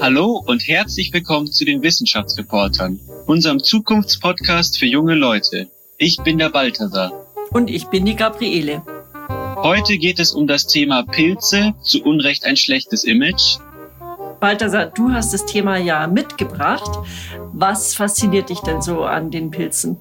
Hallo und herzlich willkommen zu den Wissenschaftsreportern, unserem Zukunftspodcast für junge Leute. Ich bin der Balthasar. Und ich bin die Gabriele. Heute geht es um das Thema Pilze, zu Unrecht ein schlechtes Image. Balthasar, du hast das Thema ja mitgebracht. Was fasziniert dich denn so an den Pilzen?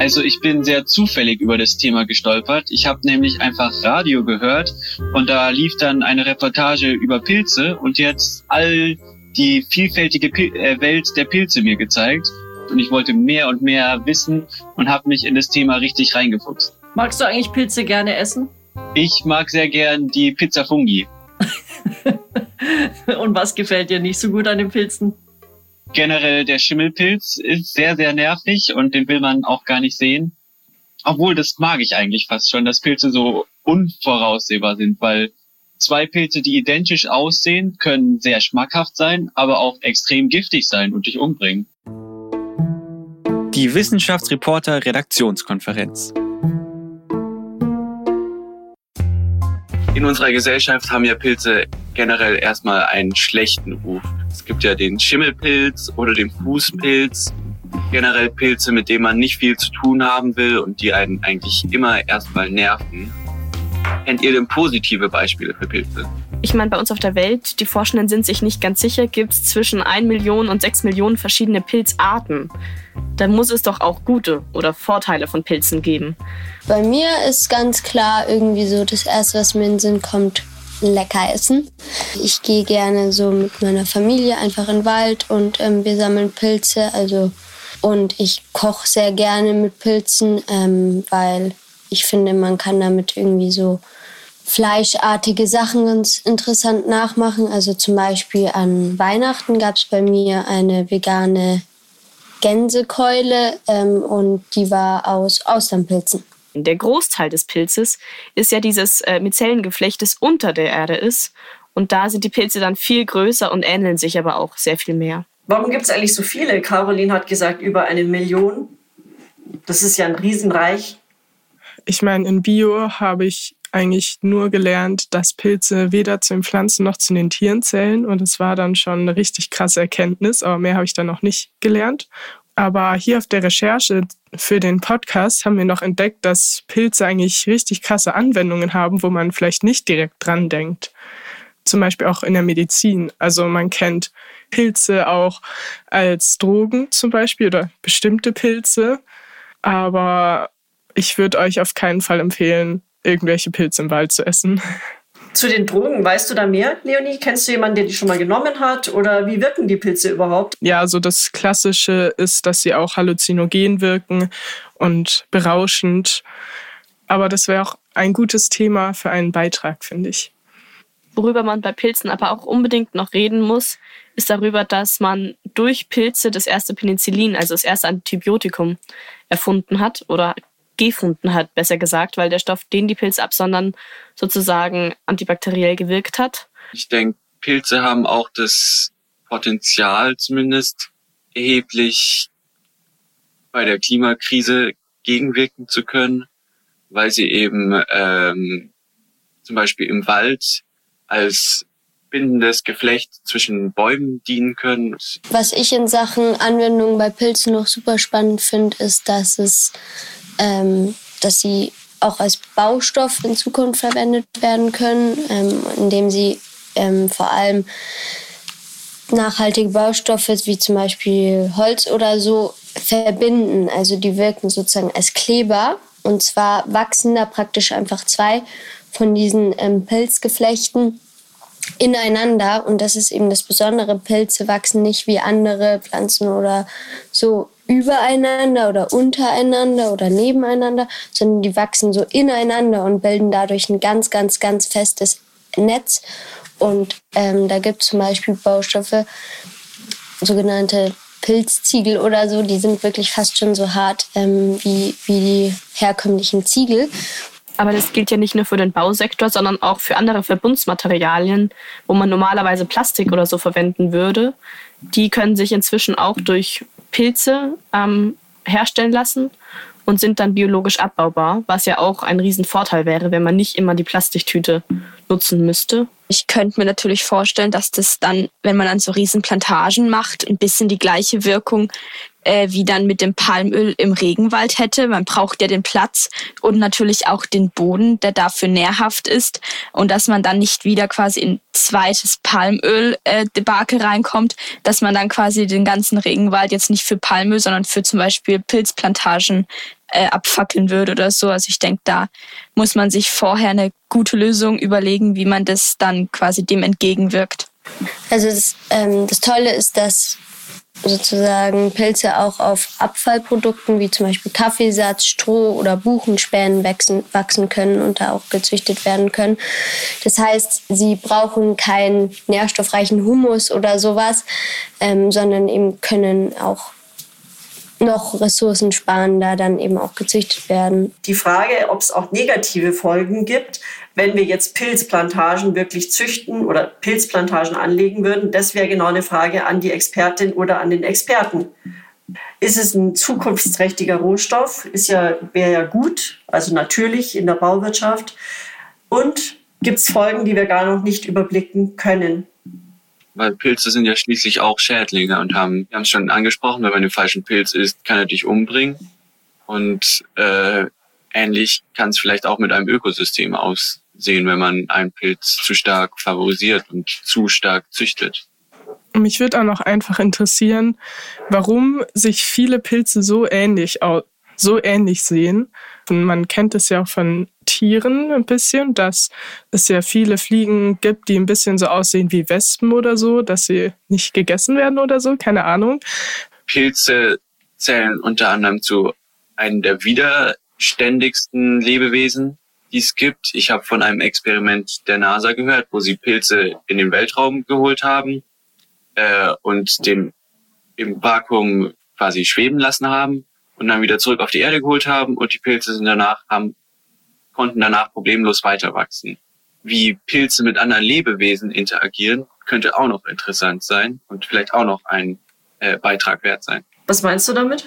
Also ich bin sehr zufällig über das Thema gestolpert. Ich habe nämlich einfach Radio gehört und da lief dann eine Reportage über Pilze und jetzt all die vielfältige Pil äh, Welt der Pilze mir gezeigt. Und ich wollte mehr und mehr wissen und habe mich in das Thema richtig reingefuchst. Magst du eigentlich Pilze gerne essen? Ich mag sehr gern die Pizza Fungi. und was gefällt dir nicht so gut an den Pilzen? generell der Schimmelpilz ist sehr, sehr nervig und den will man auch gar nicht sehen. Obwohl, das mag ich eigentlich fast schon, dass Pilze so unvoraussehbar sind, weil zwei Pilze, die identisch aussehen, können sehr schmackhaft sein, aber auch extrem giftig sein und dich umbringen. Die Wissenschaftsreporter Redaktionskonferenz. In unserer Gesellschaft haben ja Pilze generell erstmal einen schlechten Ruf. Es gibt ja den Schimmelpilz oder den Fußpilz. Generell Pilze, mit denen man nicht viel zu tun haben will und die einen eigentlich immer erstmal nerven. Kennt ihr denn positive Beispiele für Pilze? Ich meine, bei uns auf der Welt, die Forschenden sind sich nicht ganz sicher, gibt es zwischen 1 Million und 6 Millionen verschiedene Pilzarten. Da muss es doch auch gute oder Vorteile von Pilzen geben. Bei mir ist ganz klar irgendwie so das Erste, was mir in den Sinn kommt, lecker essen. Ich gehe gerne so mit meiner Familie einfach in den Wald und ähm, wir sammeln Pilze. Also und ich koche sehr gerne mit Pilzen, ähm, weil ich finde, man kann damit irgendwie so fleischartige Sachen ganz interessant nachmachen. Also zum Beispiel an Weihnachten gab es bei mir eine vegane Gänsekeule ähm, und die war aus Austernpilzen. Der Großteil des Pilzes ist ja dieses äh, Mizellengeflecht, das unter der Erde ist. Und da sind die Pilze dann viel größer und ähneln sich aber auch sehr viel mehr. Warum gibt es eigentlich so viele? Caroline hat gesagt, über eine Million. Das ist ja ein Riesenreich. Ich meine, in Bio habe ich eigentlich nur gelernt, dass Pilze weder zu den Pflanzen noch zu den Tieren zählen. Und es war dann schon eine richtig krasse Erkenntnis, aber mehr habe ich dann noch nicht gelernt. Aber hier auf der Recherche für den Podcast haben wir noch entdeckt, dass Pilze eigentlich richtig krasse Anwendungen haben, wo man vielleicht nicht direkt dran denkt. Zum Beispiel auch in der Medizin. Also man kennt Pilze auch als Drogen zum Beispiel oder bestimmte Pilze. Aber ich würde euch auf keinen Fall empfehlen, irgendwelche Pilze im Wald zu essen. Zu den Drogen, weißt du da mehr, Leonie? Kennst du jemanden, der die schon mal genommen hat? Oder wie wirken die Pilze überhaupt? Ja, also das Klassische ist, dass sie auch halluzinogen wirken und berauschend. Aber das wäre auch ein gutes Thema für einen Beitrag, finde ich. Worüber man bei Pilzen aber auch unbedingt noch reden muss, ist darüber, dass man durch Pilze das erste Penicillin, also das erste Antibiotikum, erfunden hat oder gefunden hat, besser gesagt, weil der Stoff, den die Pilze absondern, sozusagen antibakteriell gewirkt hat. Ich denke, Pilze haben auch das Potenzial zumindest erheblich bei der Klimakrise gegenwirken zu können, weil sie eben ähm, zum Beispiel im Wald als bindendes Geflecht zwischen Bäumen dienen können. Was ich in Sachen Anwendung bei Pilzen noch super spannend finde, ist, dass es ähm, dass sie auch als Baustoff in Zukunft verwendet werden können, ähm, indem sie ähm, vor allem nachhaltige Baustoffe wie zum Beispiel Holz oder so verbinden. Also die wirken sozusagen als Kleber. Und zwar wachsen da praktisch einfach zwei von diesen ähm, Pilzgeflechten ineinander. Und das ist eben das Besondere. Pilze wachsen nicht wie andere Pflanzen oder so übereinander oder untereinander oder nebeneinander, sondern die wachsen so ineinander und bilden dadurch ein ganz, ganz, ganz festes Netz. Und ähm, da gibt es zum Beispiel Baustoffe, sogenannte Pilzziegel oder so, die sind wirklich fast schon so hart ähm, wie, wie die herkömmlichen Ziegel. Aber das gilt ja nicht nur für den Bausektor, sondern auch für andere Verbundsmaterialien, wo man normalerweise Plastik oder so verwenden würde. Die können sich inzwischen auch durch Pilze ähm, herstellen lassen. und sind dann biologisch abbaubar, was ja auch ein Riesenvorteil wäre, wenn man nicht immer die Plastiktüte nutzen müsste. Ich könnte mir natürlich vorstellen, dass das dann, wenn man dann so Riesenplantagen macht, ein bisschen die gleiche Wirkung äh, wie dann mit dem Palmöl im Regenwald hätte. Man braucht ja den Platz und natürlich auch den Boden, der dafür nährhaft ist und dass man dann nicht wieder quasi in zweites Palmöl-Debakel äh, reinkommt, dass man dann quasi den ganzen Regenwald jetzt nicht für Palmöl, sondern für zum Beispiel Pilzplantagen äh, abfackeln würde oder so. Also ich denke, da muss man sich vorher eine gute Lösung überlegen, wie man das dann quasi dem entgegenwirkt. Also das, ähm, das Tolle ist, dass sozusagen Pilze auch auf Abfallprodukten wie zum Beispiel Kaffeesatz, Stroh oder Buchenspänen wachsen, wachsen können und da auch gezüchtet werden können. Das heißt, sie brauchen keinen nährstoffreichen Humus oder sowas, ähm, sondern eben können auch noch ressourcensparender dann eben auch gezüchtet werden. Die Frage, ob es auch negative Folgen gibt, wenn wir jetzt Pilzplantagen wirklich züchten oder Pilzplantagen anlegen würden, das wäre genau eine Frage an die Expertin oder an den Experten. Ist es ein zukunftsträchtiger Rohstoff? Ist ja, wäre ja gut, also natürlich in der Bauwirtschaft. Und gibt es Folgen, die wir gar noch nicht überblicken können? weil Pilze sind ja schließlich auch Schädlinge und haben, wir haben es schon angesprochen, wenn man den falschen Pilz isst, kann er dich umbringen. Und äh, ähnlich kann es vielleicht auch mit einem Ökosystem aussehen, wenn man einen Pilz zu stark favorisiert und zu stark züchtet. Mich würde auch noch einfach interessieren, warum sich viele Pilze so ähnlich, so ähnlich sehen. Man kennt es ja auch von Tieren ein bisschen, dass es ja viele Fliegen gibt, die ein bisschen so aussehen wie Wespen oder so, dass sie nicht gegessen werden oder so, keine Ahnung. Pilze zählen unter anderem zu einem der widerständigsten Lebewesen, die es gibt. Ich habe von einem Experiment der NASA gehört, wo sie Pilze in den Weltraum geholt haben äh, und den im Vakuum quasi schweben lassen haben und dann wieder zurück auf die Erde geholt haben und die Pilze sind danach haben konnten danach problemlos weiter wachsen. Wie Pilze mit anderen Lebewesen interagieren, könnte auch noch interessant sein und vielleicht auch noch ein äh, Beitrag wert sein. Was meinst du damit?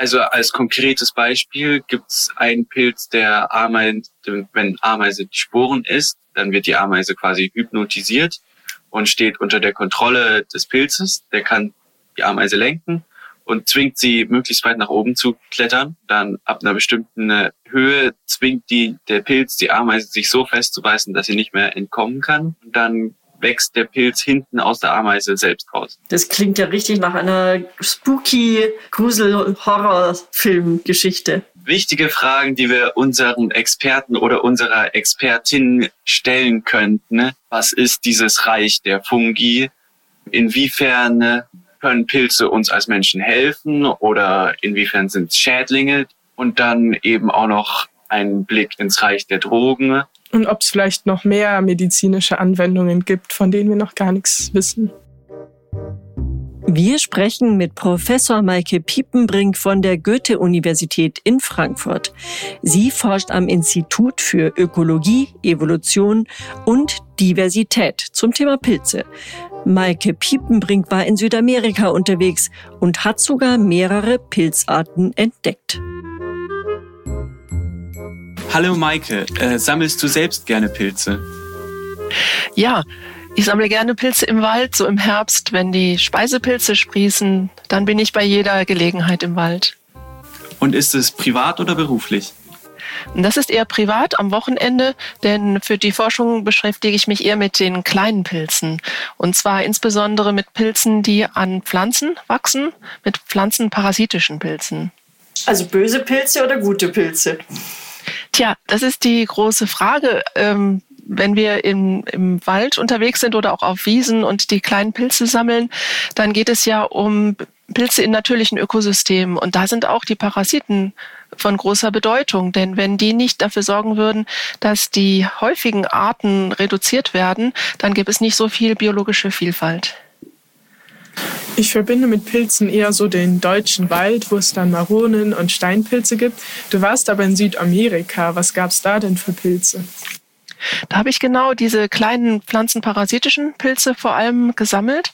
Also als konkretes Beispiel gibt es einen Pilz, der Ameise, wenn Ameise die Sporen isst, dann wird die Ameise quasi hypnotisiert und steht unter der Kontrolle des Pilzes. Der kann die Ameise lenken und zwingt sie möglichst weit nach oben zu klettern. Dann ab einer bestimmten äh, Höhe zwingt die, der Pilz die Ameise sich so festzubeißen, dass sie nicht mehr entkommen kann. Und dann wächst der Pilz hinten aus der Ameise selbst raus. Das klingt ja richtig nach einer spooky Grusel-Horror-Film-Geschichte. Wichtige Fragen, die wir unseren Experten oder unserer Expertin stellen könnten. Was ist dieses Reich der Fungi? Inwiefern können Pilze uns als Menschen helfen oder inwiefern sind es Schädlinge? Und dann eben auch noch ein Blick ins Reich der Drogen. Und ob es vielleicht noch mehr medizinische Anwendungen gibt, von denen wir noch gar nichts wissen. Wir sprechen mit Professor Maike Piepenbrink von der Goethe-Universität in Frankfurt. Sie forscht am Institut für Ökologie, Evolution und Diversität zum Thema Pilze. Maike Piepenbrink war in Südamerika unterwegs und hat sogar mehrere Pilzarten entdeckt. Hallo Maike, äh, sammelst du selbst gerne Pilze? Ja, ich sammle gerne Pilze im Wald, so im Herbst, wenn die Speisepilze sprießen, dann bin ich bei jeder Gelegenheit im Wald. Und ist es privat oder beruflich? Das ist eher privat am Wochenende, denn für die Forschung beschäftige ich mich eher mit den kleinen Pilzen. Und zwar insbesondere mit Pilzen, die an Pflanzen wachsen, mit pflanzenparasitischen Pilzen. Also böse Pilze oder gute Pilze? Tja, das ist die große Frage. Ähm, wenn wir im, im Wald unterwegs sind oder auch auf Wiesen und die kleinen Pilze sammeln, dann geht es ja um Pilze in natürlichen Ökosystemen. Und da sind auch die Parasiten von großer Bedeutung. Denn wenn die nicht dafür sorgen würden, dass die häufigen Arten reduziert werden, dann gäbe es nicht so viel biologische Vielfalt. Ich verbinde mit Pilzen eher so den deutschen Wald, wo es dann Maronen und Steinpilze gibt. Du warst aber in Südamerika. Was gab es da denn für Pilze? Da habe ich genau diese kleinen pflanzenparasitischen Pilze vor allem gesammelt.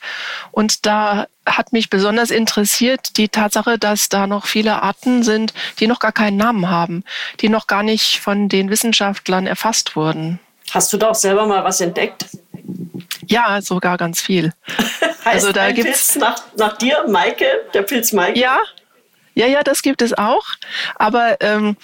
Und da hat mich besonders interessiert die Tatsache, dass da noch viele Arten sind, die noch gar keinen Namen haben, die noch gar nicht von den Wissenschaftlern erfasst wurden. Hast du da auch selber mal was entdeckt? Ja, sogar ganz viel. also da gibt es nach, nach dir, Maike, der Pilz Maike? Ja, ja, ja, das gibt es auch. Aber ähm,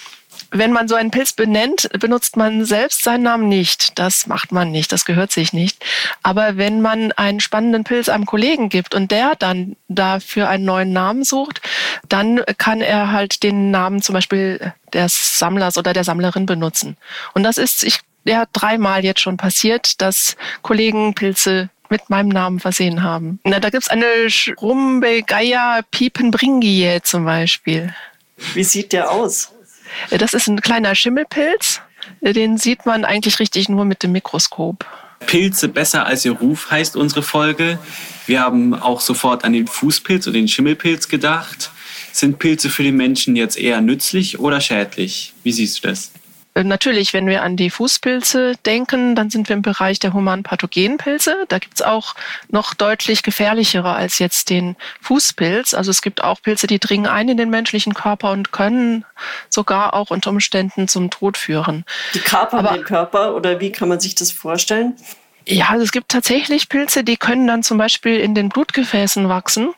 wenn man so einen Pilz benennt, benutzt man selbst seinen Namen nicht. Das macht man nicht, das gehört sich nicht. Aber wenn man einen spannenden Pilz einem Kollegen gibt und der dann dafür einen neuen Namen sucht, dann kann er halt den Namen zum Beispiel des Sammlers oder der Sammlerin benutzen. Und das ist, ich ja, dreimal jetzt schon passiert, dass Kollegen Pilze mit meinem Namen versehen haben. Na, da gibt's eine Schrumbegeia Piepenbringie zum Beispiel. Wie sieht der aus? Das ist ein kleiner Schimmelpilz. Den sieht man eigentlich richtig nur mit dem Mikroskop. Pilze besser als ihr Ruf heißt unsere Folge. Wir haben auch sofort an den Fußpilz und den Schimmelpilz gedacht. Sind Pilze für den Menschen jetzt eher nützlich oder schädlich? Wie siehst du das? Äh, natürlich, wenn wir an die Fußpilze denken, dann sind wir im Bereich der humanen Pathogenpilze. Da gibt's auch noch deutlich gefährlichere als jetzt den Fußpilz. Also es gibt auch Pilze, die dringen ein in den menschlichen Körper und können sogar auch unter Umständen zum Tod führen. Die kapern den Körper oder wie kann man sich das vorstellen? Ja, also es gibt tatsächlich Pilze, die können dann zum Beispiel in den Blutgefäßen wachsen.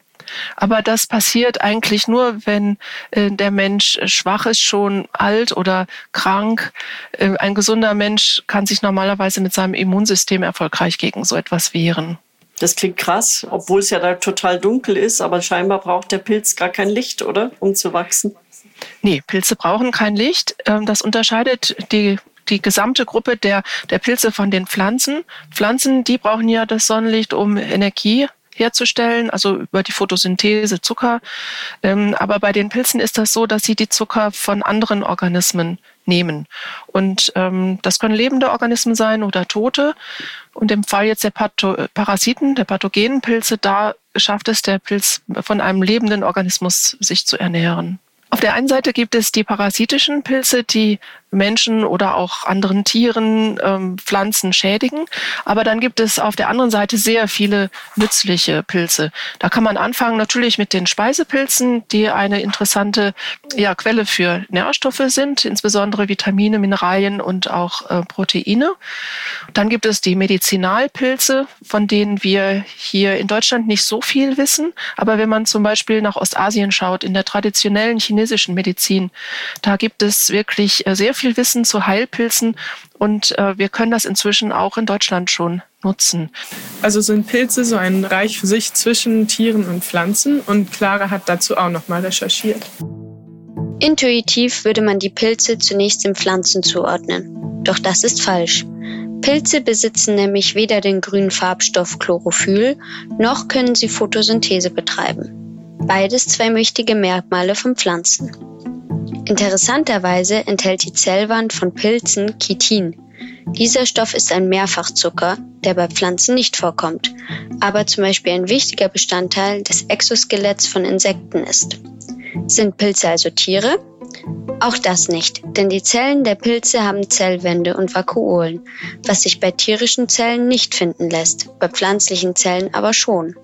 Aber das passiert eigentlich nur, wenn äh, der Mensch schwach ist, schon alt oder krank. Äh, ein gesunder Mensch kann sich normalerweise mit seinem Immunsystem erfolgreich gegen so etwas wehren. Das klingt krass, obwohl es ja da total dunkel ist, aber scheinbar braucht der Pilz gar kein Licht, oder? Um zu wachsen. Nee, Pilze brauchen kein Licht. Ähm, das unterscheidet die die gesamte Gruppe der, der Pilze von den Pflanzen. Pflanzen, die brauchen ja das Sonnenlicht, um Energie herzustellen, also über die Photosynthese Zucker. Ähm, aber bei den Pilzen ist das so, dass sie die Zucker von anderen Organismen nehmen. Und ähm, das können lebende Organismen sein oder tote. Und im Fall jetzt der Patho Parasiten, der pathogenen Pilze, da schafft es der Pilz von einem lebenden Organismus sich zu ernähren. Auf der einen Seite gibt es die parasitischen Pilze, die Menschen oder auch anderen Tieren, ähm, Pflanzen schädigen. Aber dann gibt es auf der anderen Seite sehr viele nützliche Pilze. Da kann man anfangen natürlich mit den Speisepilzen, die eine interessante ja, Quelle für Nährstoffe sind, insbesondere Vitamine, Mineralien und auch äh, Proteine. Dann gibt es die Medizinalpilze, von denen wir hier in Deutschland nicht so viel wissen. Aber wenn man zum Beispiel nach Ostasien schaut, in der traditionellen chinesischen Medizin, da gibt es wirklich äh, sehr viel viel Wissen zu Heilpilzen und äh, wir können das inzwischen auch in Deutschland schon nutzen. Also sind Pilze so ein Reich für sich zwischen Tieren und Pflanzen und Clara hat dazu auch noch mal recherchiert. Intuitiv würde man die Pilze zunächst den Pflanzen zuordnen. Doch das ist falsch. Pilze besitzen nämlich weder den grünen Farbstoff Chlorophyll, noch können sie Photosynthese betreiben. Beides zwei wichtige Merkmale von Pflanzen. Interessanterweise enthält die Zellwand von Pilzen Chitin. Dieser Stoff ist ein Mehrfachzucker, der bei Pflanzen nicht vorkommt, aber zum Beispiel ein wichtiger Bestandteil des Exoskeletts von Insekten ist. Sind Pilze also Tiere? Auch das nicht, denn die Zellen der Pilze haben Zellwände und Vakuolen, was sich bei tierischen Zellen nicht finden lässt, bei pflanzlichen Zellen aber schon.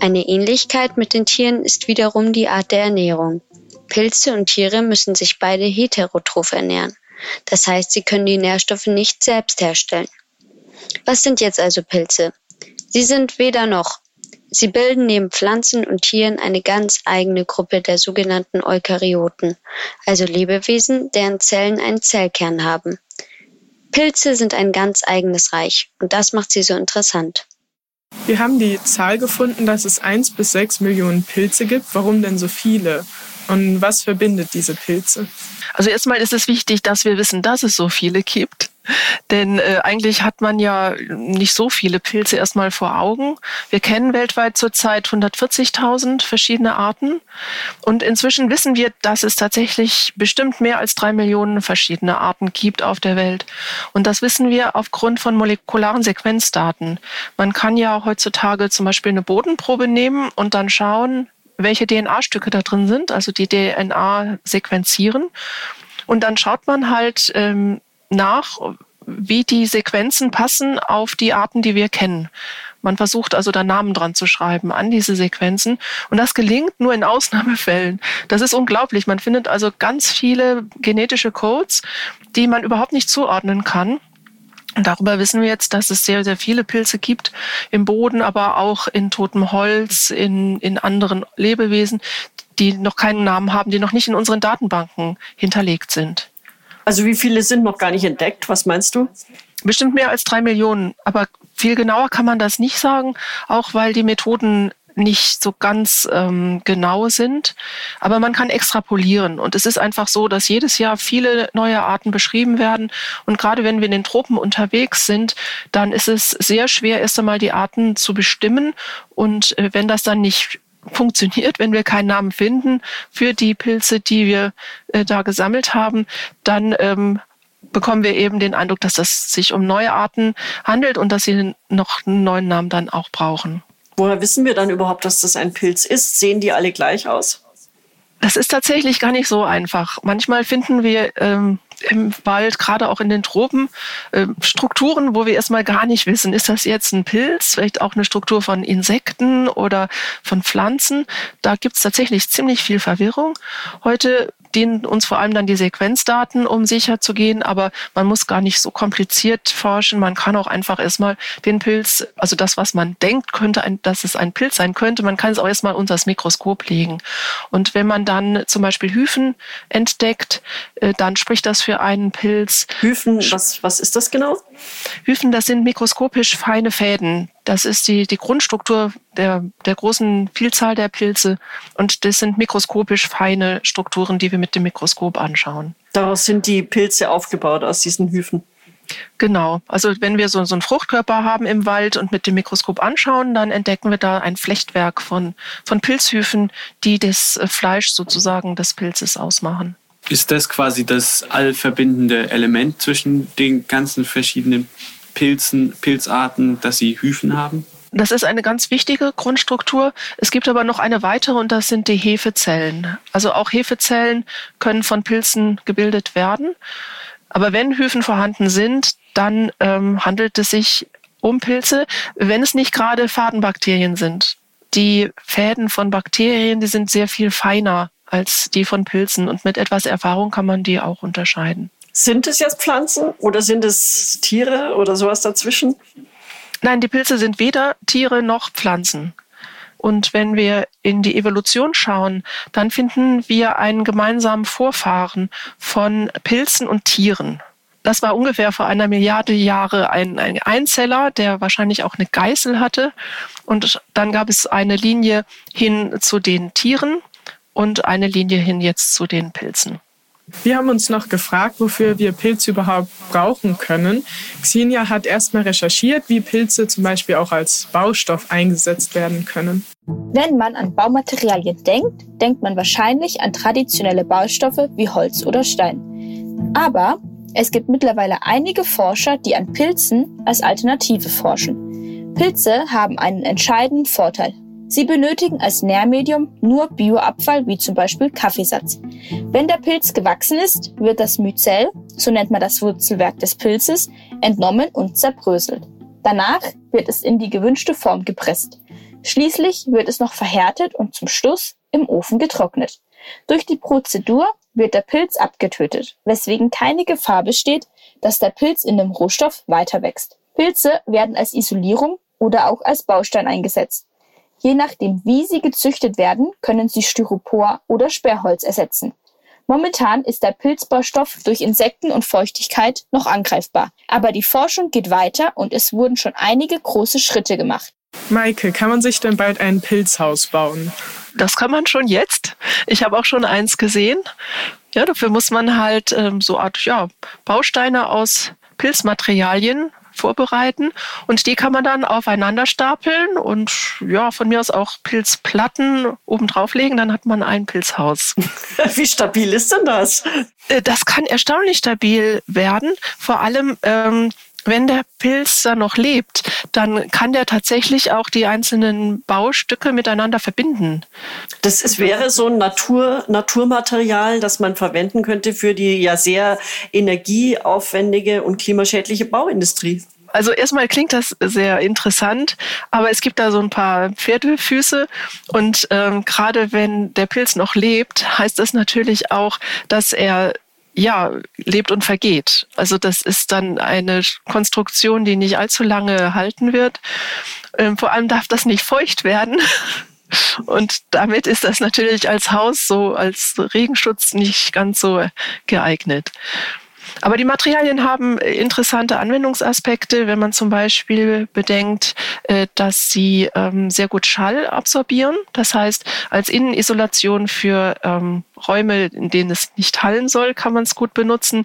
Eine Ähnlichkeit mit den Tieren ist wiederum die Art der Ernährung. Pilze und Tiere müssen sich beide heterotroph ernähren. Das heißt, sie können die Nährstoffe nicht selbst herstellen. Was sind jetzt also Pilze? Sie sind weder noch. Sie bilden neben Pflanzen und Tieren eine ganz eigene Gruppe der sogenannten Eukaryoten, also Lebewesen, deren Zellen einen Zellkern haben. Pilze sind ein ganz eigenes Reich und das macht sie so interessant. Wir haben die Zahl gefunden, dass es eins bis sechs Millionen Pilze gibt. Warum denn so viele? Und was verbindet diese Pilze? Also erstmal ist es wichtig, dass wir wissen, dass es so viele gibt. Denn äh, eigentlich hat man ja nicht so viele Pilze erstmal vor Augen. Wir kennen weltweit zurzeit 140.000 verschiedene Arten. Und inzwischen wissen wir, dass es tatsächlich bestimmt mehr als drei Millionen verschiedene Arten gibt auf der Welt. Und das wissen wir aufgrund von molekularen Sequenzdaten. Man kann ja heutzutage zum Beispiel eine Bodenprobe nehmen und dann schauen, welche DNA-Stücke da drin sind, also die DNA sequenzieren. Und dann schaut man halt ähm, nach, wie die Sequenzen passen auf die Arten, die wir kennen. Man versucht also da Namen dran zu schreiben an diese Sequenzen. Und das gelingt nur in Ausnahmefällen. Das ist unglaublich. Man findet also ganz viele genetische Codes, die man überhaupt nicht zuordnen kann. Und darüber wissen wir jetzt, dass es sehr, sehr viele Pilze gibt im Boden, aber auch in totem Holz, in, in anderen Lebewesen, die noch keinen Namen haben, die noch nicht in unseren Datenbanken hinterlegt sind. Also wie viele sind noch gar nicht entdeckt? Was meinst du? Bestimmt mehr als drei Millionen. Aber viel genauer kann man das nicht sagen, auch weil die Methoden nicht so ganz ähm, genau sind. Aber man kann extrapolieren. Und es ist einfach so, dass jedes Jahr viele neue Arten beschrieben werden. Und gerade wenn wir in den Tropen unterwegs sind, dann ist es sehr schwer, erst einmal die Arten zu bestimmen. Und äh, wenn das dann nicht funktioniert, wenn wir keinen Namen finden für die Pilze, die wir äh, da gesammelt haben, dann ähm, bekommen wir eben den Eindruck, dass es sich um neue Arten handelt und dass sie noch einen neuen Namen dann auch brauchen. Woher wissen wir dann überhaupt, dass das ein Pilz ist? Sehen die alle gleich aus? Das ist tatsächlich gar nicht so einfach. Manchmal finden wir ähm, im Wald, gerade auch in den Tropen, äh, Strukturen, wo wir erstmal gar nicht wissen, ist das jetzt ein Pilz, vielleicht auch eine Struktur von Insekten oder von Pflanzen. Da gibt es tatsächlich ziemlich viel Verwirrung. Heute dienen uns vor allem dann die Sequenzdaten, um sicher zu gehen, aber man muss gar nicht so kompliziert forschen. Man kann auch einfach erstmal den Pilz, also das, was man denkt, könnte ein, dass es ein Pilz sein könnte, man kann es auch erstmal unter das Mikroskop legen. Und wenn man dann zum Beispiel Hyphen entdeckt, äh, dann spricht das für einen Pilz. Hyphen, was, was ist das genau? Hyphen, das sind mikroskopisch feine Fäden. Das ist die, die Grundstruktur der, der großen Vielzahl der Pilze. Und das sind mikroskopisch feine Strukturen, die wir mit dem Mikroskop anschauen. Daraus sind die Pilze aufgebaut, aus diesen Hyphen. Genau. Also wenn wir so, so einen Fruchtkörper haben im Wald und mit dem Mikroskop anschauen, dann entdecken wir da ein Flechtwerk von, von Pilzhyphen, die das Fleisch sozusagen des Pilzes ausmachen. Ist das quasi das allverbindende Element zwischen den ganzen verschiedenen Pilzen, Pilzarten, dass sie Hyphen haben? Das ist eine ganz wichtige Grundstruktur. Es gibt aber noch eine weitere und das sind die Hefezellen. Also auch Hefezellen können von Pilzen gebildet werden. Aber wenn Hyphen vorhanden sind, dann ähm, handelt es sich um Pilze, wenn es nicht gerade Fadenbakterien sind. Die Fäden von Bakterien, die sind sehr viel feiner als die von Pilzen. Und mit etwas Erfahrung kann man die auch unterscheiden. Sind es jetzt Pflanzen oder sind es Tiere oder sowas dazwischen? Nein, die Pilze sind weder Tiere noch Pflanzen. Und wenn wir in die Evolution schauen, dann finden wir einen gemeinsamen Vorfahren von Pilzen und Tieren. Das war ungefähr vor einer Milliarde Jahre ein, ein Einzeller, der wahrscheinlich auch eine Geißel hatte. Und dann gab es eine Linie hin zu den Tieren und eine Linie hin jetzt zu den Pilzen. Wir haben uns noch gefragt, wofür wir Pilze überhaupt brauchen können. Xenia hat erstmal recherchiert, wie Pilze zum Beispiel auch als Baustoff eingesetzt werden können. Wenn man an Baumaterialien denkt, denkt man wahrscheinlich an traditionelle Baustoffe wie Holz oder Stein. Aber es gibt mittlerweile einige Forscher, die an Pilzen als Alternative forschen. Pilze haben einen entscheidenden Vorteil. Sie benötigen als Nährmedium nur Bioabfall wie zum Beispiel Kaffeesatz. Wenn der Pilz gewachsen ist, wird das Myzel, so nennt man das Wurzelwerk des Pilzes, entnommen und zerbröselt. Danach wird es in die gewünschte Form gepresst. Schließlich wird es noch verhärtet und zum Schluss im Ofen getrocknet. Durch die Prozedur wird der Pilz abgetötet, weswegen keine Gefahr besteht, dass der Pilz in dem Rohstoff weiter wächst. Pilze werden als Isolierung oder auch als Baustein eingesetzt. Je nachdem, wie sie gezüchtet werden, können sie Styropor oder Sperrholz ersetzen. Momentan ist der Pilzbaustoff durch Insekten und Feuchtigkeit noch angreifbar. Aber die Forschung geht weiter und es wurden schon einige große Schritte gemacht. Maike, kann man sich denn bald ein Pilzhaus bauen? Das kann man schon jetzt. Ich habe auch schon eins gesehen. Ja, dafür muss man halt ähm, so Art ja, Bausteine aus Pilzmaterialien vorbereiten und die kann man dann aufeinander stapeln und ja, von mir aus auch Pilzplatten oben drauflegen, dann hat man ein Pilzhaus. Wie stabil ist denn das? Äh, das kann erstaunlich stabil werden, vor allem ähm, wenn der Pilz da noch lebt, dann kann der tatsächlich auch die einzelnen Baustücke miteinander verbinden. Das ist, wäre so ein Natur, Naturmaterial, das man verwenden könnte für die ja sehr energieaufwendige und klimaschädliche Bauindustrie. Also erstmal klingt das sehr interessant, aber es gibt da so ein paar Pferdefüße und ähm, gerade wenn der Pilz noch lebt, heißt das natürlich auch, dass er ja, lebt und vergeht. Also das ist dann eine Konstruktion, die nicht allzu lange halten wird. Ähm, vor allem darf das nicht feucht werden. Und damit ist das natürlich als Haus so als Regenschutz nicht ganz so geeignet. Aber die Materialien haben äh, interessante Anwendungsaspekte, wenn man zum Beispiel bedenkt, äh, dass sie ähm, sehr gut Schall absorbieren. Das heißt, als Innenisolation für ähm, Räume, in denen es nicht hallen soll, kann man es gut benutzen.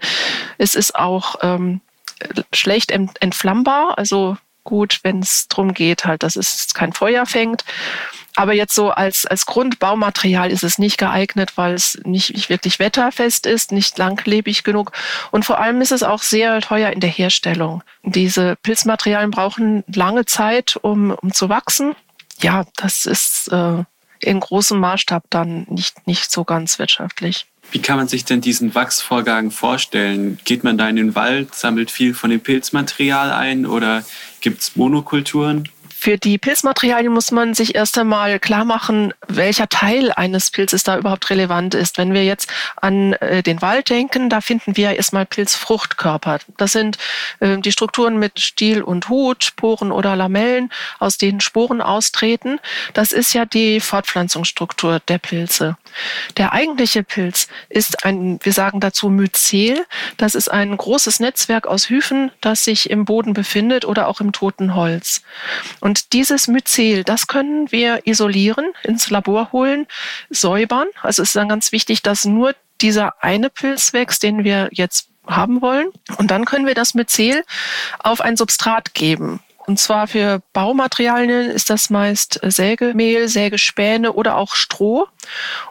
Es ist auch ähm, schlecht entflammbar, also gut, wenn es darum geht, halt, dass es kein Feuer fängt. Aber jetzt so als, als Grundbaumaterial ist es nicht geeignet, weil es nicht, nicht wirklich wetterfest ist, nicht langlebig genug. Und vor allem ist es auch sehr teuer in der Herstellung. Diese Pilzmaterialien brauchen lange Zeit, um, um zu wachsen. Ja, das ist äh, in großem Maßstab dann nicht, nicht so ganz wirtschaftlich. Wie kann man sich denn diesen Wachsvorgang vorstellen? Geht man da in den Wald, sammelt viel von dem Pilzmaterial ein oder gibt es Monokulturen? Für die Pilzmaterialien muss man sich erst einmal klar machen, welcher Teil eines Pilzes da überhaupt relevant ist. Wenn wir jetzt an äh, den Wald denken, da finden wir erstmal Pilzfruchtkörper. Das sind äh, die Strukturen mit Stiel und Hut, Sporen oder Lamellen, aus denen Sporen austreten. Das ist ja die Fortpflanzungsstruktur der Pilze. Der eigentliche Pilz ist ein, wir sagen dazu Myzel. Das ist ein großes Netzwerk aus Hyphen, das sich im Boden befindet oder auch im toten Holz. Und und dieses Myzel, das können wir isolieren, ins Labor holen, säubern. Also es ist dann ganz wichtig, dass nur dieser eine Pilz wächst, den wir jetzt haben wollen. Und dann können wir das Myzel auf ein Substrat geben. Und zwar für Baumaterialien ist das meist Sägemehl, Sägespäne oder auch Stroh.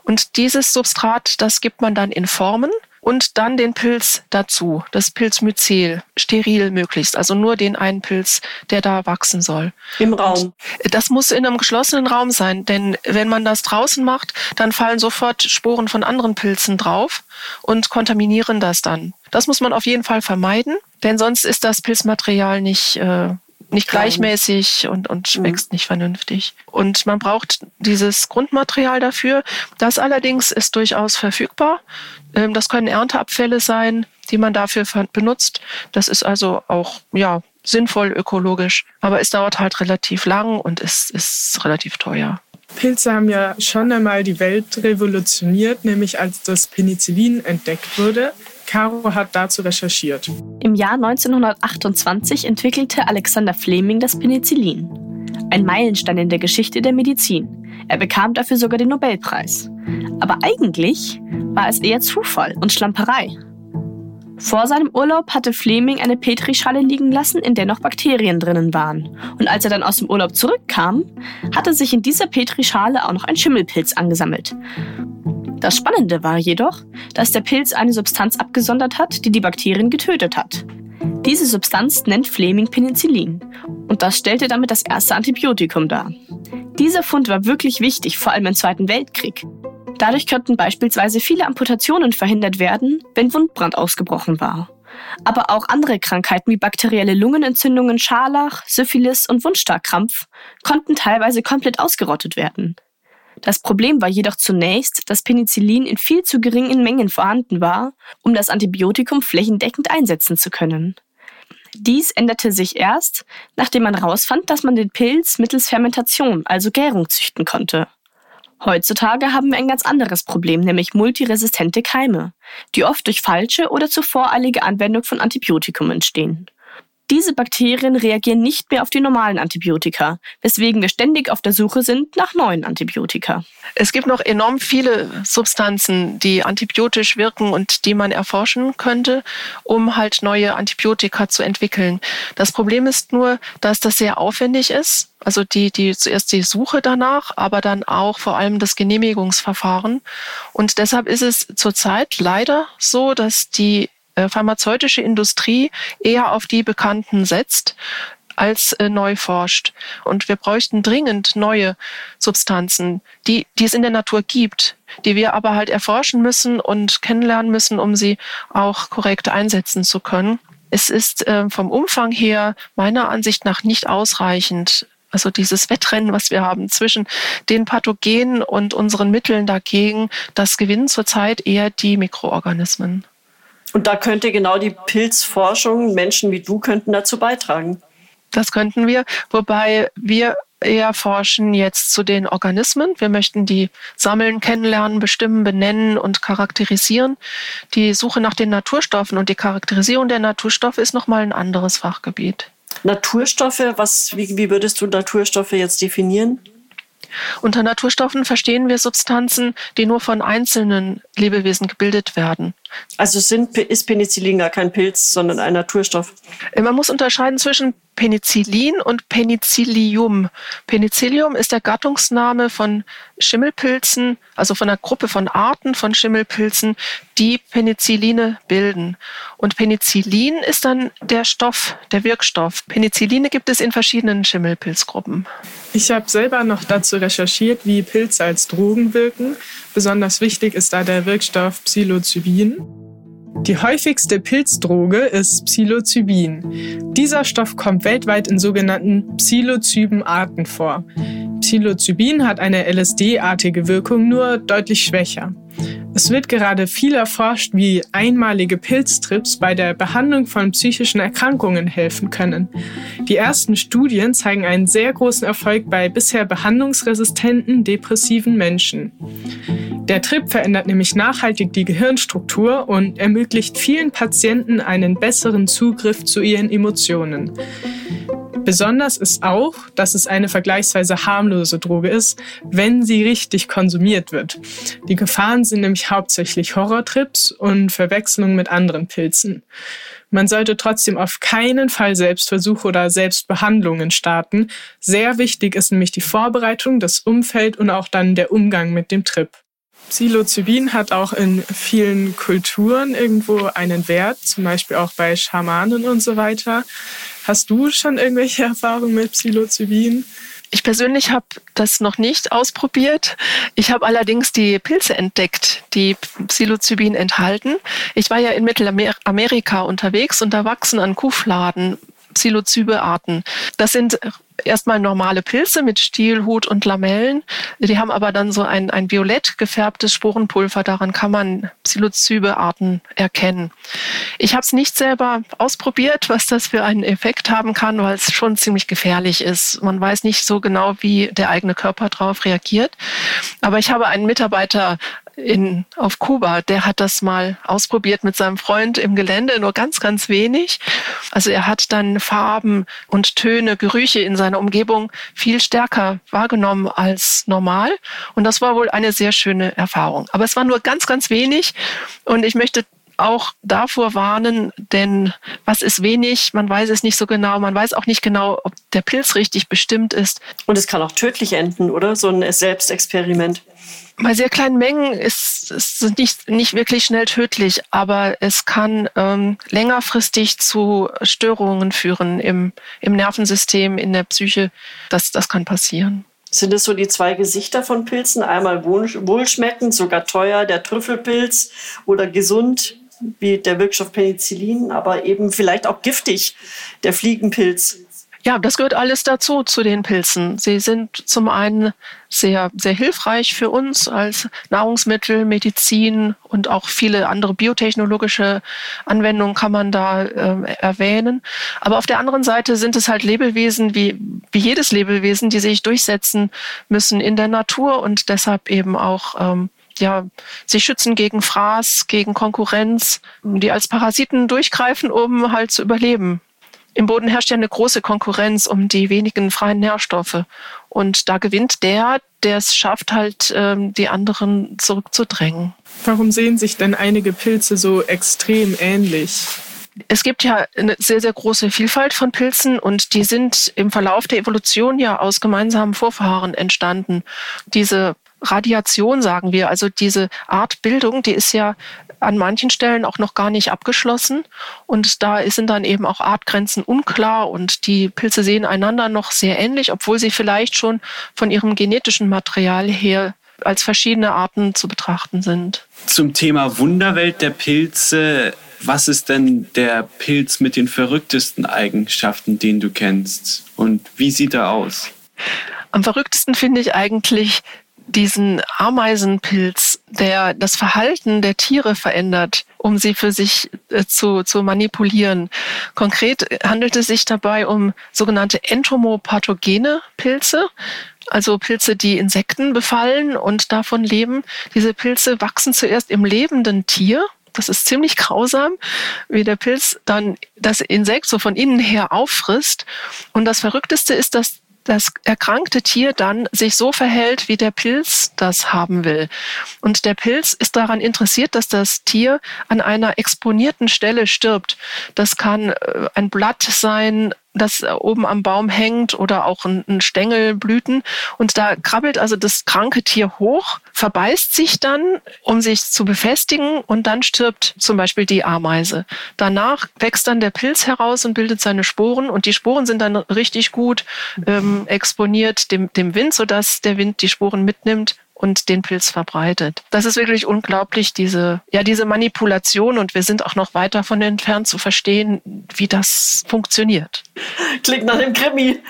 Und dieses Substrat, das gibt man dann in Formen und dann den Pilz dazu, das Pilzmyzel, steril möglichst, also nur den einen Pilz, der da wachsen soll. Im Raum. Und das muss in einem geschlossenen Raum sein, denn wenn man das draußen macht, dann fallen sofort Sporen von anderen Pilzen drauf und kontaminieren das dann. Das muss man auf jeden Fall vermeiden, denn sonst ist das Pilzmaterial nicht äh, nicht gleichmäßig und, und mhm. wächst nicht vernünftig. Und man braucht dieses Grundmaterial dafür. Das allerdings ist durchaus verfügbar. Ähm, das können Ernteabfälle sein, die man dafür benutzt. Das ist also auch, ja, sinnvoll ökologisch. Aber es dauert halt relativ lang und es ist relativ teuer. Pilze haben ja schon einmal die Welt revolutioniert, nämlich als das Penicillin entdeckt wurde. Caro hat dazu recherchiert. Im Jahr 1928 entwickelte Alexander Fleming das Penicillin. Ein Meilenstein in der Geschichte der Medizin. Er bekam dafür sogar den Nobelpreis. Aber eigentlich war es eher Zufall und Schlamperei. Vor seinem Urlaub hatte Fleming eine Petrischale liegen lassen, in der noch Bakterien drinnen waren. Und als er dann aus dem Urlaub zurückkam, hatte sich in dieser Petrischale auch noch ein Schimmelpilz angesammelt. Das Spannende war jedoch, dass der Pilz eine Substanz abgesondert hat, die die Bakterien getötet hat. Diese Substanz nennt Fleming Penicillin und das stellte damit das erste Antibiotikum dar. Dieser Fund war wirklich wichtig, vor allem im Zweiten Weltkrieg. Dadurch konnten beispielsweise viele Amputationen verhindert werden, wenn Wundbrand ausgebrochen war. Aber auch andere Krankheiten wie bakterielle Lungenentzündungen, Scharlach, Syphilis und Wundstarkrampf konnten teilweise komplett ausgerottet werden. Das Problem war jedoch zunächst, dass Penicillin in viel zu geringen Mengen vorhanden war, um das Antibiotikum flächendeckend einsetzen zu können. Dies änderte sich erst, nachdem man herausfand, dass man den Pilz mittels Fermentation, also Gärung, züchten konnte. Heutzutage haben wir ein ganz anderes Problem, nämlich multiresistente Keime, die oft durch falsche oder zu voreilige Anwendung von Antibiotikum entstehen. Diese Bakterien reagieren nicht mehr auf die normalen Antibiotika, weswegen wir ständig auf der Suche sind nach neuen Antibiotika. Es gibt noch enorm viele Substanzen, die antibiotisch wirken und die man erforschen könnte, um halt neue Antibiotika zu entwickeln. Das Problem ist nur, dass das sehr aufwendig ist. Also die, die zuerst die Suche danach, aber dann auch vor allem das Genehmigungsverfahren. Und deshalb ist es zurzeit leider so, dass die pharmazeutische Industrie eher auf die Bekannten setzt als äh, neu forscht. Und wir bräuchten dringend neue Substanzen, die, die es in der Natur gibt, die wir aber halt erforschen müssen und kennenlernen müssen, um sie auch korrekt einsetzen zu können. Es ist äh, vom Umfang her meiner Ansicht nach nicht ausreichend. Also dieses Wettrennen, was wir haben zwischen den Pathogenen und unseren Mitteln dagegen, das gewinnen zurzeit eher die Mikroorganismen. Und da könnte genau die Pilzforschung, Menschen wie du könnten dazu beitragen. Das könnten wir, wobei wir eher forschen jetzt zu den Organismen. Wir möchten die sammeln, kennenlernen, bestimmen, benennen und charakterisieren. Die Suche nach den Naturstoffen und die Charakterisierung der Naturstoffe ist nochmal ein anderes Fachgebiet. Naturstoffe, was, wie, wie würdest du Naturstoffe jetzt definieren? Unter Naturstoffen verstehen wir Substanzen, die nur von einzelnen Lebewesen gebildet werden. Also sind, ist Penicillin gar kein Pilz, sondern ein Naturstoff? Man muss unterscheiden zwischen Penicillin und Penicillium. Penicillium ist der Gattungsname von Schimmelpilzen, also von einer Gruppe von Arten von Schimmelpilzen, die Penicilline bilden. Und Penicillin ist dann der Stoff, der Wirkstoff. Penicilline gibt es in verschiedenen Schimmelpilzgruppen. Ich habe selber noch dazu recherchiert, wie Pilze als Drogen wirken. Besonders wichtig ist da der Wirkstoff Psilocybin. Die häufigste Pilzdroge ist Psilocybin. Dieser Stoff kommt weltweit in sogenannten Psilocyben-Arten vor. Psilocybin hat eine LSD-artige Wirkung, nur deutlich schwächer. Es wird gerade viel erforscht, wie einmalige Pilztrips bei der Behandlung von psychischen Erkrankungen helfen können. Die ersten Studien zeigen einen sehr großen Erfolg bei bisher behandlungsresistenten depressiven Menschen. Der Trip verändert nämlich nachhaltig die Gehirnstruktur und ermöglicht vielen Patienten einen besseren Zugriff zu ihren Emotionen. Besonders ist auch, dass es eine vergleichsweise harmlose Droge ist, wenn sie richtig konsumiert wird. Die Gefahren sind nämlich hauptsächlich Horrortrips und Verwechslung mit anderen Pilzen. Man sollte trotzdem auf keinen Fall Selbstversuche oder Selbstbehandlungen starten. Sehr wichtig ist nämlich die Vorbereitung, das Umfeld und auch dann der Umgang mit dem Trip. Psilocybin hat auch in vielen Kulturen irgendwo einen Wert, zum Beispiel auch bei Schamanen und so weiter. Hast du schon irgendwelche Erfahrungen mit Psilocybin? Ich persönlich habe das noch nicht ausprobiert. Ich habe allerdings die Pilze entdeckt, die Psilocybin enthalten. Ich war ja in Mittelamerika unterwegs und da wachsen an Kuhfladen Psilocybe-Arten. Das sind erstmal normale Pilze mit Stiel, Hut und Lamellen. Die haben aber dann so ein, ein violett gefärbtes Sporenpulver. Daran kann man Psilocybe-Arten erkennen. Ich habe es nicht selber ausprobiert, was das für einen Effekt haben kann, weil es schon ziemlich gefährlich ist. Man weiß nicht so genau, wie der eigene Körper darauf reagiert. Aber ich habe einen Mitarbeiter in, auf Kuba, der hat das mal ausprobiert mit seinem Freund im Gelände, nur ganz, ganz wenig. Also er hat dann Farben und Töne, Gerüche in seiner Umgebung viel stärker wahrgenommen als normal. Und das war wohl eine sehr schöne Erfahrung. Aber es war nur ganz, ganz wenig. Und ich möchte auch davor warnen, denn was ist wenig, man weiß es nicht so genau, man weiß auch nicht genau, ob der Pilz richtig bestimmt ist. Und es kann auch tödlich enden, oder? So ein Selbstexperiment. Bei sehr kleinen Mengen ist es nicht, nicht wirklich schnell tödlich, aber es kann ähm, längerfristig zu Störungen führen im, im Nervensystem, in der Psyche. Das, das kann passieren. Sind es so die zwei Gesichter von Pilzen? Einmal wohlschmeckend, sogar teuer, der Trüffelpilz oder gesund, wie der Wirkstoff Penicillin, aber eben vielleicht auch giftig, der Fliegenpilz. Ja, das gehört alles dazu, zu den Pilzen. Sie sind zum einen sehr, sehr hilfreich für uns als Nahrungsmittel, Medizin und auch viele andere biotechnologische Anwendungen kann man da äh, erwähnen. Aber auf der anderen Seite sind es halt Lebewesen wie, wie jedes Lebewesen, die sich durchsetzen müssen in der Natur und deshalb eben auch ähm, ja, sich schützen gegen Fraß, gegen Konkurrenz, die als Parasiten durchgreifen, um halt zu überleben. Im Boden herrscht ja eine große Konkurrenz um die wenigen freien Nährstoffe. Und da gewinnt der, der es schafft, halt ähm, die anderen zurückzudrängen. Warum sehen sich denn einige Pilze so extrem ähnlich? Es gibt ja eine sehr, sehr große Vielfalt von Pilzen und die sind im Verlauf der Evolution ja aus gemeinsamen Vorfahren entstanden. Diese Radiation, sagen wir, also diese Art Bildung, die ist ja an manchen Stellen auch noch gar nicht abgeschlossen. Und da sind dann eben auch Artgrenzen unklar und die Pilze sehen einander noch sehr ähnlich, obwohl sie vielleicht schon von ihrem genetischen Material her als verschiedene Arten zu betrachten sind. Zum Thema Wunderwelt der Pilze. Was ist denn der Pilz mit den verrücktesten Eigenschaften, den du kennst? Und wie sieht er aus? Am verrücktesten finde ich eigentlich diesen Ameisenpilz, der das Verhalten der Tiere verändert, um sie für sich äh, zu, zu manipulieren. Konkret handelt es sich dabei um sogenannte entomopathogene Pilze, also Pilze, die Insekten befallen und davon leben. Diese Pilze wachsen zuerst im lebenden Tier. Das ist ziemlich grausam, wie der Pilz dann das Insekt so von innen her auffrisst. Und das Verrückteste ist, dass das erkrankte Tier dann sich so verhält, wie der Pilz das haben will. Und der Pilz ist daran interessiert, dass das Tier an einer exponierten Stelle stirbt. Das kann äh, ein Blatt sein, das oben am Baum hängt oder auch ein, Stängel, Blüten. Und da krabbelt also das kranke Tier hoch, verbeißt sich dann, um sich zu befestigen und dann stirbt zum Beispiel die Ameise. Danach wächst dann der Pilz heraus und bildet seine Sporen und die Sporen sind dann richtig gut ähm, exponiert dem, dem Wind, sodass der Wind die Sporen mitnimmt und den Pilz verbreitet. Das ist wirklich unglaublich, diese, ja, diese Manipulation und wir sind auch noch weit davon entfernt zu verstehen, wie das funktioniert. Klingt nach dem Krimi.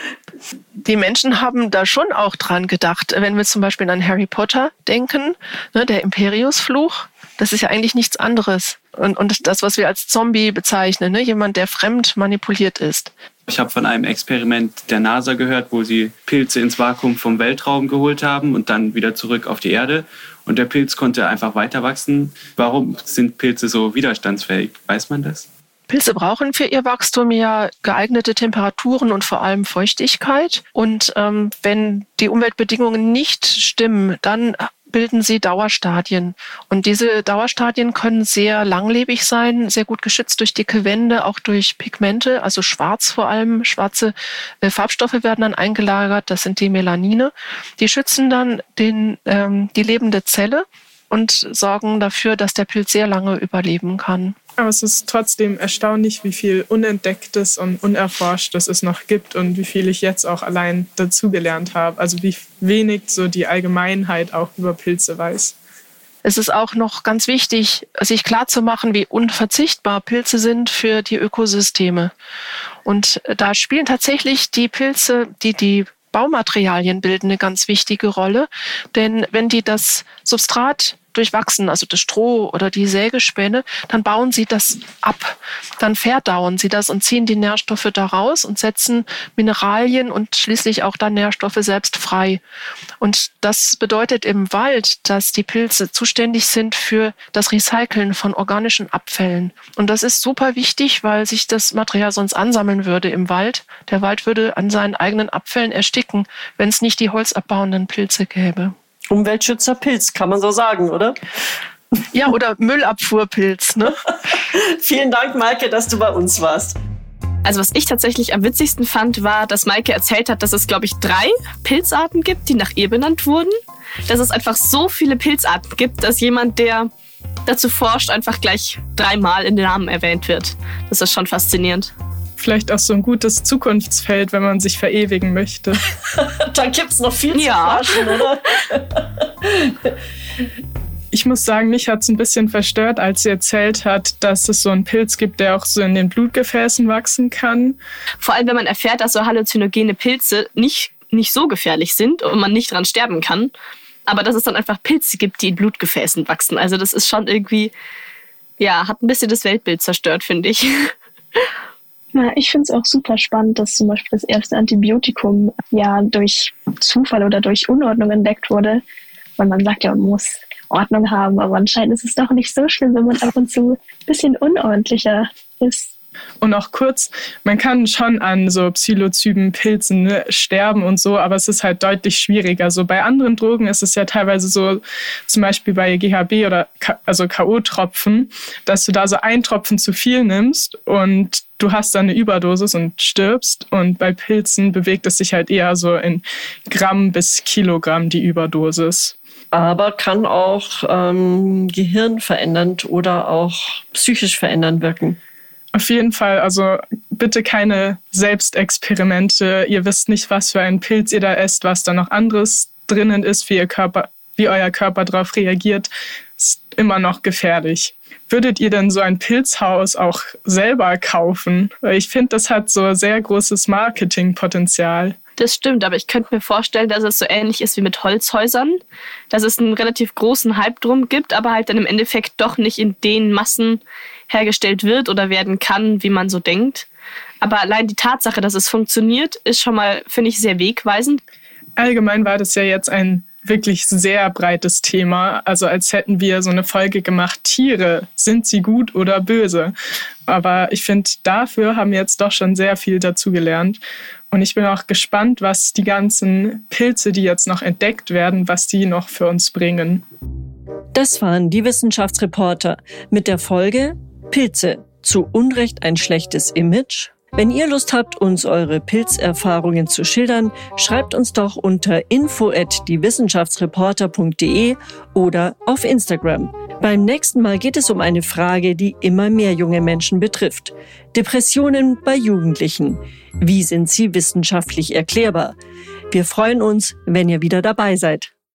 Die Menschen haben da schon auch dran gedacht, wenn wir zum Beispiel an Harry Potter denken, ne, der Imperiusfluch, das ist ja eigentlich nichts anderes. Und, und das, was wir als Zombie bezeichnen, ne, jemand, der fremd manipuliert ist. Ich habe von einem Experiment der NASA gehört, wo sie Pilze ins Vakuum vom Weltraum geholt haben und dann wieder zurück auf die Erde. Und der Pilz konnte einfach weiter wachsen. Warum sind Pilze so widerstandsfähig? Weiß man das? Pilze brauchen für ihr Wachstum ja geeignete Temperaturen und vor allem Feuchtigkeit. Und ähm, wenn die Umweltbedingungen nicht stimmen, dann bilden sie Dauerstadien. Und diese Dauerstadien können sehr langlebig sein, sehr gut geschützt durch dicke Wände, auch durch Pigmente, also schwarz vor allem. Schwarze äh, Farbstoffe werden dann eingelagert, das sind die Melanine. Die schützen dann den, ähm, die lebende Zelle und sorgen dafür, dass der Pilz sehr lange überleben kann. Aber es ist trotzdem erstaunlich, wie viel Unentdecktes und Unerforschtes es noch gibt und wie viel ich jetzt auch allein dazugelernt habe. Also wie wenig so die Allgemeinheit auch über Pilze weiß. Es ist auch noch ganz wichtig, sich klarzumachen, wie unverzichtbar Pilze sind für die Ökosysteme. Und da spielen tatsächlich die Pilze, die die Baumaterialien bilden, eine ganz wichtige Rolle. Denn wenn die das Substrat durchwachsen, also das Stroh oder die Sägespäne, dann bauen sie das ab. Dann verdauen sie das und ziehen die Nährstoffe daraus und setzen Mineralien und schließlich auch dann Nährstoffe selbst frei. Und das bedeutet im Wald, dass die Pilze zuständig sind für das Recyceln von organischen Abfällen. Und das ist super wichtig, weil sich das Material sonst ansammeln würde im Wald. Der Wald würde an seinen eigenen Abfällen ersticken, wenn es nicht die holzabbauenden Pilze gäbe. Umweltschützerpilz, kann man so sagen, oder? Ja, oder Müllabfuhrpilz. Ne? Vielen Dank, Maike, dass du bei uns warst. Also was ich tatsächlich am witzigsten fand, war, dass Maike erzählt hat, dass es, glaube ich, drei Pilzarten gibt, die nach ihr benannt wurden. Dass es einfach so viele Pilzarten gibt, dass jemand, der dazu forscht, einfach gleich dreimal in den Namen erwähnt wird. Das ist schon faszinierend vielleicht auch so ein gutes Zukunftsfeld, wenn man sich verewigen möchte. da gibt es noch viel ja. zu forschen, oder? ich muss sagen, mich hat es ein bisschen verstört, als sie erzählt hat, dass es so einen Pilz gibt, der auch so in den Blutgefäßen wachsen kann. Vor allem, wenn man erfährt, dass so halluzinogene Pilze nicht, nicht so gefährlich sind und man nicht dran sterben kann. Aber dass es dann einfach Pilze gibt, die in Blutgefäßen wachsen. Also das ist schon irgendwie, ja, hat ein bisschen das Weltbild zerstört, finde ich. Ja, ich finde es auch super spannend, dass zum Beispiel das erste Antibiotikum ja durch Zufall oder durch Unordnung entdeckt wurde. Weil man sagt ja, man muss Ordnung haben, aber anscheinend ist es doch nicht so schlimm, wenn man ab und zu ein bisschen unordentlicher ist. Und auch kurz, man kann schon an so Psilozyben, Pilzen ne, sterben und so, aber es ist halt deutlich schwieriger. So bei anderen Drogen ist es ja teilweise so, zum Beispiel bei GHB oder also K.O.-Tropfen, dass du da so ein Tropfen zu viel nimmst und du hast dann eine Überdosis und stirbst. Und bei Pilzen bewegt es sich halt eher so in Gramm bis Kilogramm die Überdosis. aber kann auch ähm, gehirnverändernd oder auch psychisch verändernd wirken. Auf jeden Fall, also bitte keine Selbstexperimente. Ihr wisst nicht, was für einen Pilz ihr da esst, was da noch anderes drinnen ist, wie, ihr Körper, wie euer Körper darauf reagiert. Ist immer noch gefährlich. Würdet ihr denn so ein Pilzhaus auch selber kaufen? Weil ich finde, das hat so sehr großes Marketingpotenzial. Das stimmt, aber ich könnte mir vorstellen, dass es so ähnlich ist wie mit Holzhäusern, dass es einen relativ großen Hype drum gibt, aber halt dann im Endeffekt doch nicht in den Massen hergestellt wird oder werden kann, wie man so denkt. Aber allein die Tatsache, dass es funktioniert, ist schon mal, finde ich, sehr wegweisend. Allgemein war das ja jetzt ein wirklich sehr breites Thema. Also als hätten wir so eine Folge gemacht, Tiere, sind sie gut oder böse? Aber ich finde, dafür haben wir jetzt doch schon sehr viel dazu gelernt. Und ich bin auch gespannt, was die ganzen Pilze, die jetzt noch entdeckt werden, was die noch für uns bringen. Das waren die Wissenschaftsreporter mit der Folge Pilze. Zu Unrecht ein schlechtes Image? Wenn ihr Lust habt, uns eure Pilzerfahrungen zu schildern, schreibt uns doch unter info at diewissenschaftsreporter.de oder auf Instagram. Beim nächsten Mal geht es um eine Frage, die immer mehr junge Menschen betrifft. Depressionen bei Jugendlichen. Wie sind sie wissenschaftlich erklärbar? Wir freuen uns, wenn ihr wieder dabei seid.